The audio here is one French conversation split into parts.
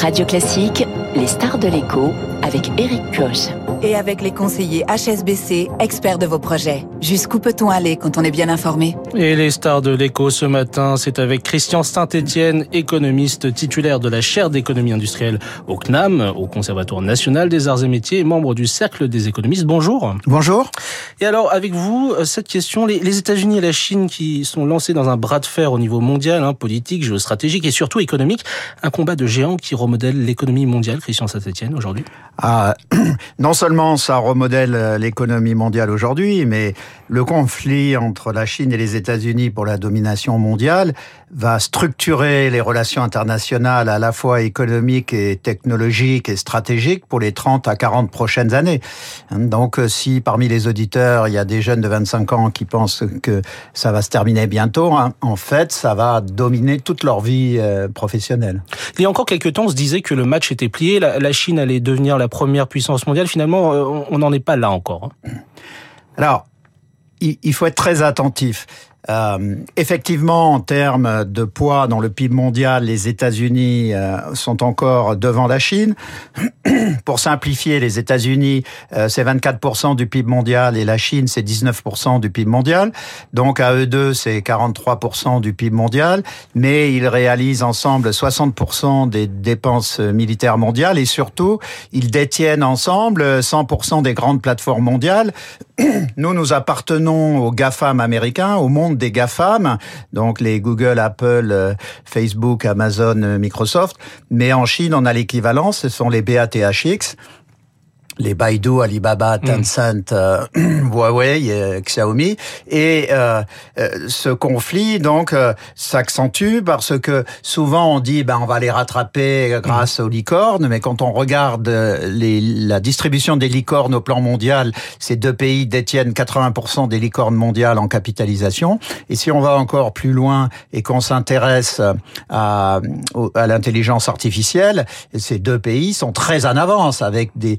Radio Classique, les stars de l'écho avec Eric Koch. Et avec les conseillers HSBC, experts de vos projets. Jusqu'où peut-on aller quand on est bien informé? Et les stars de l'écho ce matin, c'est avec Christian Saint-Étienne, économiste titulaire de la chaire d'économie industrielle au CNAM, au Conservatoire national des arts et métiers, et membre du Cercle des économistes. Bonjour. Bonjour. Et alors, avec vous, cette question, les, États-Unis et la Chine qui sont lancés dans un bras de fer au niveau mondial, hein, politique, géostratégique et surtout économique, un combat de géants qui remodèle l'économie mondiale, Christian Saint-Étienne, aujourd'hui Non seulement ça remodèle euh, l'économie mondiale aujourd'hui, mais le conflit entre la Chine et les États-Unis pour la domination mondiale va structurer les relations internationales à la fois économiques et technologiques et stratégiques pour les 30 à 40 prochaines années. Donc euh, si parmi les auditeurs, il y a des jeunes de 25 ans qui pensent que ça va se terminer bientôt, hein, en fait, ça va dominer toute leur vie euh, professionnelle. Il y a encore quelques temps, on se disait que le match était plié, la Chine allait devenir la première puissance mondiale. Finalement, euh, on n'en est pas là encore. Hein. Alors, il faut être très attentif. Euh, effectivement, en termes de poids dans le PIB mondial, les États-Unis euh, sont encore devant la Chine. Pour simplifier, les États-Unis, euh, c'est 24% du PIB mondial et la Chine, c'est 19% du PIB mondial. Donc à eux deux, c'est 43% du PIB mondial, mais ils réalisent ensemble 60% des dépenses militaires mondiales et surtout, ils détiennent ensemble 100% des grandes plateformes mondiales. Nous, nous appartenons aux GAFAM américains, au monde des GAFAM, donc les Google, Apple, euh, Facebook, Amazon, euh, Microsoft. Mais en Chine, on a l'équivalent, ce sont les BATHX les Baidu, Alibaba, hmm. Tencent, euh, Huawei, et, Xiaomi, et euh, euh, ce conflit donc s'accentue parce que souvent on dit ben on va les rattraper grâce hmm. aux licornes, mais quand on regarde les, la distribution des licornes au plan mondial, ces deux pays détiennent 80% des licornes mondiales en capitalisation. Et si on va encore plus loin et qu'on s'intéresse à, à l'intelligence artificielle, ces deux pays sont très en avance avec des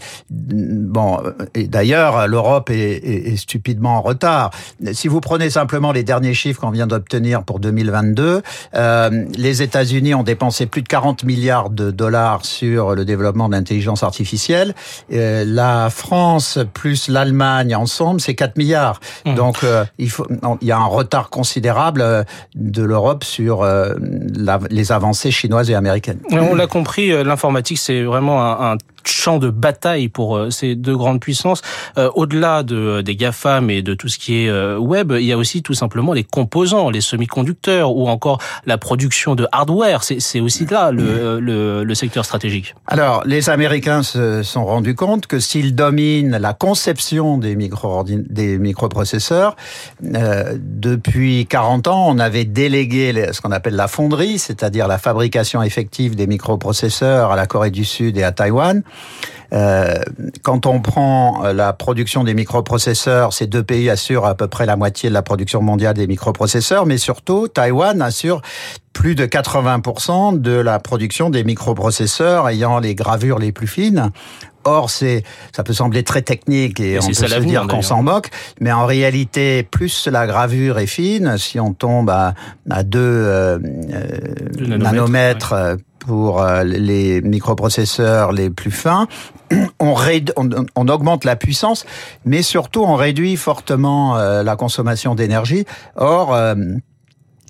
bon, et d'ailleurs, l'Europe est, stupidement en retard. Si vous prenez simplement les derniers chiffres qu'on vient d'obtenir pour 2022, euh, les États-Unis ont dépensé plus de 40 milliards de dollars sur le développement de l'intelligence artificielle. Euh, la France plus l'Allemagne ensemble, c'est 4 milliards. Mmh. Donc, euh, il, faut, il y a un retard considérable de l'Europe sur les avancées chinoises et américaines. On l'a compris, l'informatique, c'est vraiment un, un champ de bataille pour euh, ces deux grandes puissances. Euh, au-delà de, des GAFAM et de tout ce qui est euh, web, il y a aussi tout simplement les composants, les semi-conducteurs ou encore la production de hardware. C'est aussi là le, le, le, secteur stratégique. Alors, les Américains se sont rendus compte que s'ils dominent la conception des, micro des microprocesseurs, euh, depuis 40 ans, on avait délégué ce qu'on appelle la fonderie, c'est-à-dire la fabrication effective des microprocesseurs à la Corée du Sud et à Taïwan. Euh, quand on prend euh, la production des microprocesseurs, ces deux pays assurent à peu près la moitié de la production mondiale des microprocesseurs, mais surtout, Taïwan assure plus de 80% de la production des microprocesseurs ayant les gravures les plus fines. Or, c'est, ça peut sembler très technique et, on peut se dire qu'on s'en moque, mais en réalité, plus la gravure est fine, si on tombe à, à 2 euh, nanomètres, pour euh, les microprocesseurs les plus fins, on, on, augmente la puissance, mais surtout on réduit fortement euh, la consommation d'énergie. Or, euh,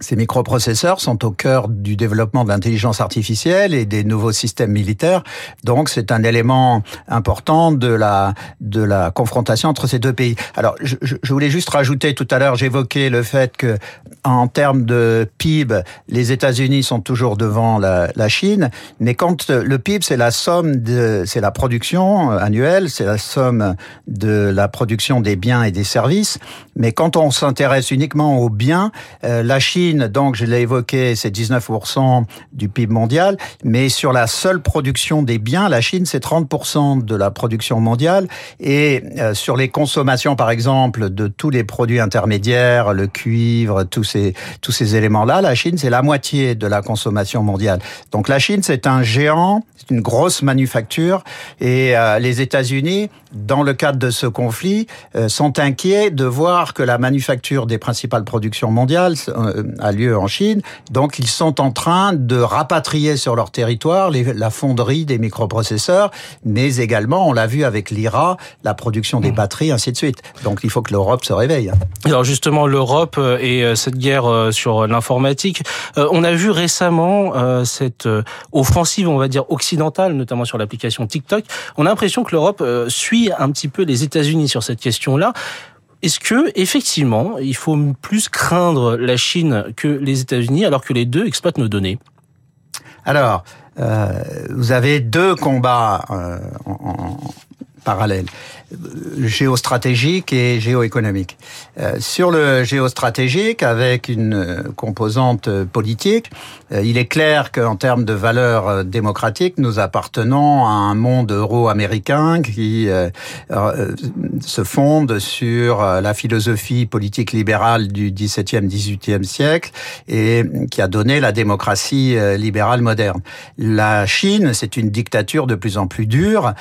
ces microprocesseurs sont au cœur du développement de l'intelligence artificielle et des nouveaux systèmes militaires. Donc, c'est un élément important de la de la confrontation entre ces deux pays. Alors, je, je voulais juste rajouter tout à l'heure, j'évoquais le fait que en termes de PIB, les États-Unis sont toujours devant la, la, Chine, mais quand le PIB, c'est la somme de, c'est la production annuelle, c'est la somme de la production des biens et des services. Mais quand on s'intéresse uniquement aux biens, euh, la Chine, donc je l'ai évoqué, c'est 19% du PIB mondial, mais sur la seule production des biens, la Chine, c'est 30% de la production mondiale, et euh, sur les consommations, par exemple, de tous les produits intermédiaires, le cuivre, tous ces, éléments-là, la Chine, c'est la moitié de la consommation mondiale. Donc la Chine, c'est un géant, c'est une grosse manufacture, et euh, les États-Unis, dans le cadre de ce conflit, sont inquiets de voir que la manufacture des principales productions mondiales, euh, a lieu en Chine. Donc ils sont en train de rapatrier sur leur territoire les, la fonderie des microprocesseurs, mais également, on l'a vu avec l'IRA, la production des mmh. batteries, ainsi de suite. Donc il faut que l'Europe se réveille. Alors justement, l'Europe et cette guerre sur l'informatique, on a vu récemment cette offensive, on va dire, occidentale, notamment sur l'application TikTok. On a l'impression que l'Europe suit un petit peu les États-Unis sur cette question-là. Est-ce que effectivement, il faut plus craindre la Chine que les États-Unis alors que les deux exploitent nos données? Alors, euh, vous avez deux combats euh, en, parallèle géostratégique et géoéconomique. Euh, sur le géostratégique, avec une composante politique, euh, il est clair qu'en termes de valeurs démocratiques, nous appartenons à un monde euro-américain qui euh, se fonde sur la philosophie politique libérale du XVIIe, XVIIIe siècle et qui a donné la démocratie libérale moderne. La Chine, c'est une dictature de plus en plus dure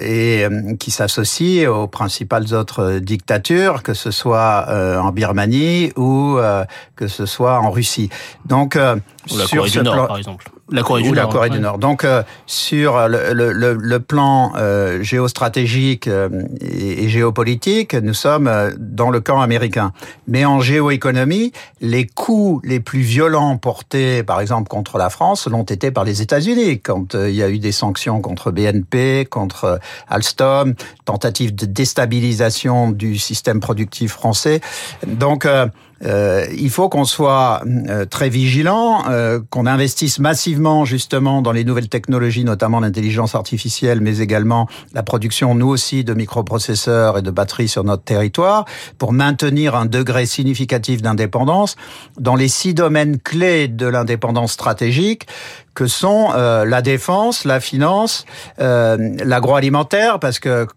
et qui s'associe aux principales autres dictatures, que ce soit euh, en Birmanie ou euh, que ce soit en Russie. Donc, euh, la sur Corée du Nord, par exemple. La Corée du ou Nord. La Corée du Nord. Donc, sur le, le, le, plan géostratégique et, et, géopolitique, nous sommes dans le camp américain. Mais en géoéconomie, les coups les plus violents portés, par exemple, contre la France, l'ont été par les États-Unis, quand il y a eu des sanctions contre BNP, contre Alstom, tentative de déstabilisation du système productif français. Donc, euh, euh, il faut qu'on soit euh, très vigilant, euh, qu'on investisse massivement justement dans les nouvelles technologies, notamment l'intelligence artificielle, mais également la production, nous aussi, de microprocesseurs et de batteries sur notre territoire, pour maintenir un degré significatif d'indépendance dans les six domaines clés de l'indépendance stratégique que sont la défense, la finance, l'agroalimentaire, parce que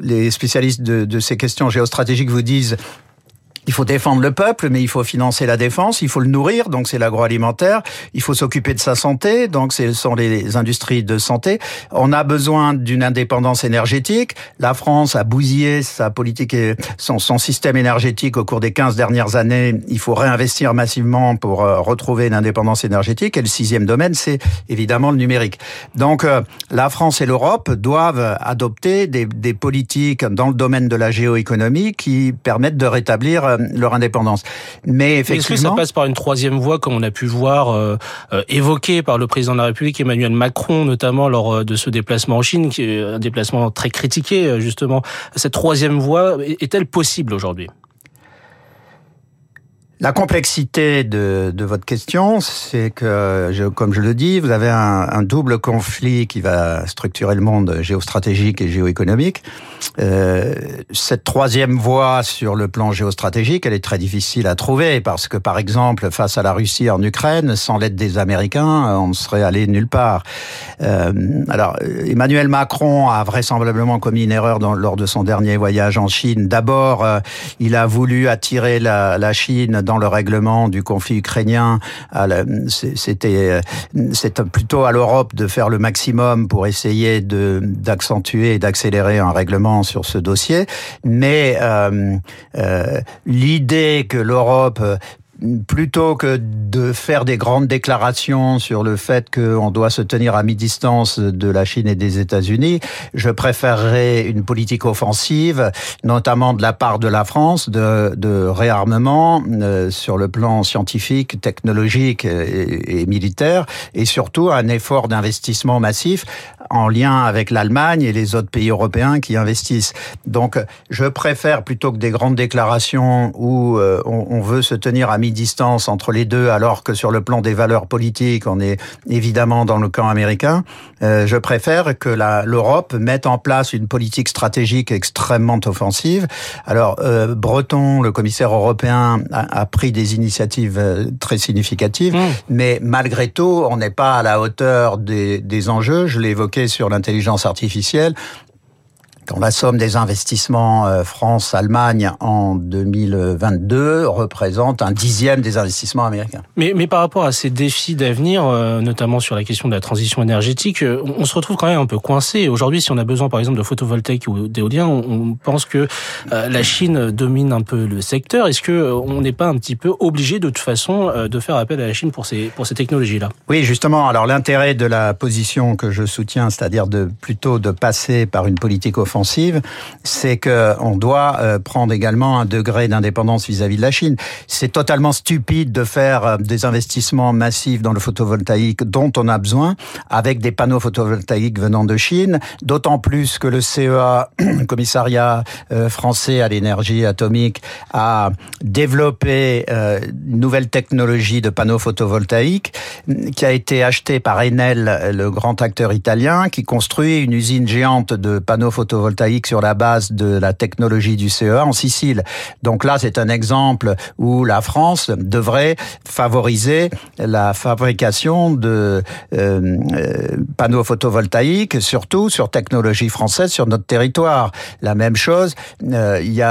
les spécialistes de, de, ces questions géostratégiques vous disent il faut défendre le peuple, mais il faut financer la défense, il faut le nourrir, donc c'est l'agroalimentaire. Il faut s'occuper de sa santé, donc ce sont les industries de santé. On a besoin d'une indépendance énergétique. La France a bousillé sa politique et son, système énergétique au cours des 15 dernières années. Il faut réinvestir massivement pour euh, retrouver une indépendance énergétique. Et le sixième domaine, c'est évidemment le numérique. Donc euh, la France et l'Europe doivent adopter des politiques dans le domaine de la géoéconomie qui permettent de rétablir euh, leur indépendance. Mais effectivement, est-ce que ça passe par une troisième voie, comme on a pu voir euh, euh, évoqué par le président de la République Emmanuel Macron, notamment lors de ce déplacement en Chine, qui est un déplacement très critiqué justement. Cette troisième voie est-elle possible aujourd'hui? La complexité de, de votre question, c'est que, comme je le dis, vous avez un, un, double conflit qui va structurer le monde géostratégique et géoéconomique. Euh, cette troisième voie sur le plan géostratégique, elle est très difficile à trouver parce que, par exemple, face à la Russie en Ukraine, sans l'aide des Américains, on ne serait allé nulle part. Euh, alors, Emmanuel Macron a vraisemblablement commis une erreur dans, lors de son dernier voyage en Chine. D'abord, euh, il a voulu attirer la, la Chine le règlement du conflit ukrainien, c'était c'est plutôt à l'Europe de faire le maximum pour essayer d'accentuer et d'accélérer un règlement sur ce dossier. Mais euh, euh, l'idée que l'Europe plutôt que de faire des grandes déclarations sur le fait qu'on doit se tenir à mi-distance de la Chine et des États-Unis, je préférerais une politique offensive, notamment de la part de la France, de, réarmement euh, sur le plan scientifique, technologique et militaire, et surtout un effort d'investissement massif en lien avec l'Allemagne et les autres pays européens qui investissent. Donc, je préfère plutôt que des grandes déclarations où euh, on, on veut se tenir à mi distance entre les deux, alors que sur le plan des valeurs politiques, on est évidemment dans le camp américain. Euh, je préfère que l'Europe mette en place une politique stratégique extrêmement offensive. Alors, euh, Breton, le commissaire européen, a, a, pris des initiatives euh, très significatives, mmh. mais malgré tout, on n'est pas à la hauteur des, des enjeux. Je l'ai évoqué sur l'intelligence artificielle quand la somme des investissements euh, France-Allemagne en 2022 représente un dixième des investissements américains. Mais, mais par rapport à ces défis d'avenir, euh, notamment sur la question de la transition énergétique, euh, on se retrouve quand même un peu coincé. Aujourd'hui, si on a besoin par exemple de photovoltaïque ou d'éolien, on, pense que la Chine domine un peu le secteur. Est-ce que on n'est pas un petit peu obligé de toute façon de faire appel à la Chine pour ces, pour ces technologies-là? Oui, justement. Alors l'intérêt de la position que je soutiens, c'est-à-dire de plutôt de passer par une politique offensive, c'est que on doit euh, prendre également un degré d'indépendance vis-à-vis de la Chine. C'est totalement stupide de faire euh, des investissements massifs dans le photovoltaïque dont on a besoin avec des panneaux photovoltaïques venant de Chine, d'autant plus que le CEA, commissariat euh, français à l'énergie atomique, a développé une nouvelle technologie de panneaux photovoltaïques qui a été achetée par Enel, le grand acteur italien, qui construit une usine géante de panneaux photovoltaïques sur la base de la technologie du CEA en Sicile. Donc là, c'est un exemple où la France devrait favoriser la fabrication de euh, euh, panneaux photovoltaïques, surtout sur technologie française sur notre territoire. La même chose, euh, il y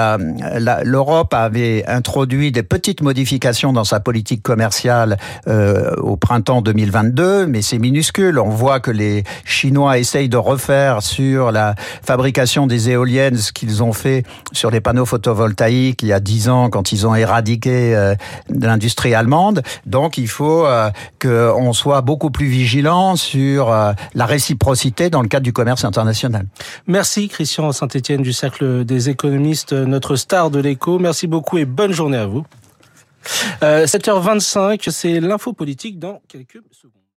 l'Europe avait introduit des petites modifications dans sa politique commerciale au printemps 2022, mais c'est minuscule. On voit que les Chinois essayent de refaire sur la fabrication des éoliennes ce qu'ils ont fait sur les panneaux photovoltaïques il y a dix ans quand ils ont éradiqué euh, l'industrie allemande. Donc il faut euh, qu'on soit beaucoup plus vigilant sur euh, la réciprocité dans le cadre du commerce international. Merci Christian Saint-Etienne du Cercle des économistes, notre star de l'écho. Merci beaucoup et bonne journée à vous. 7h25, c'est l'info politique dans quelques secondes.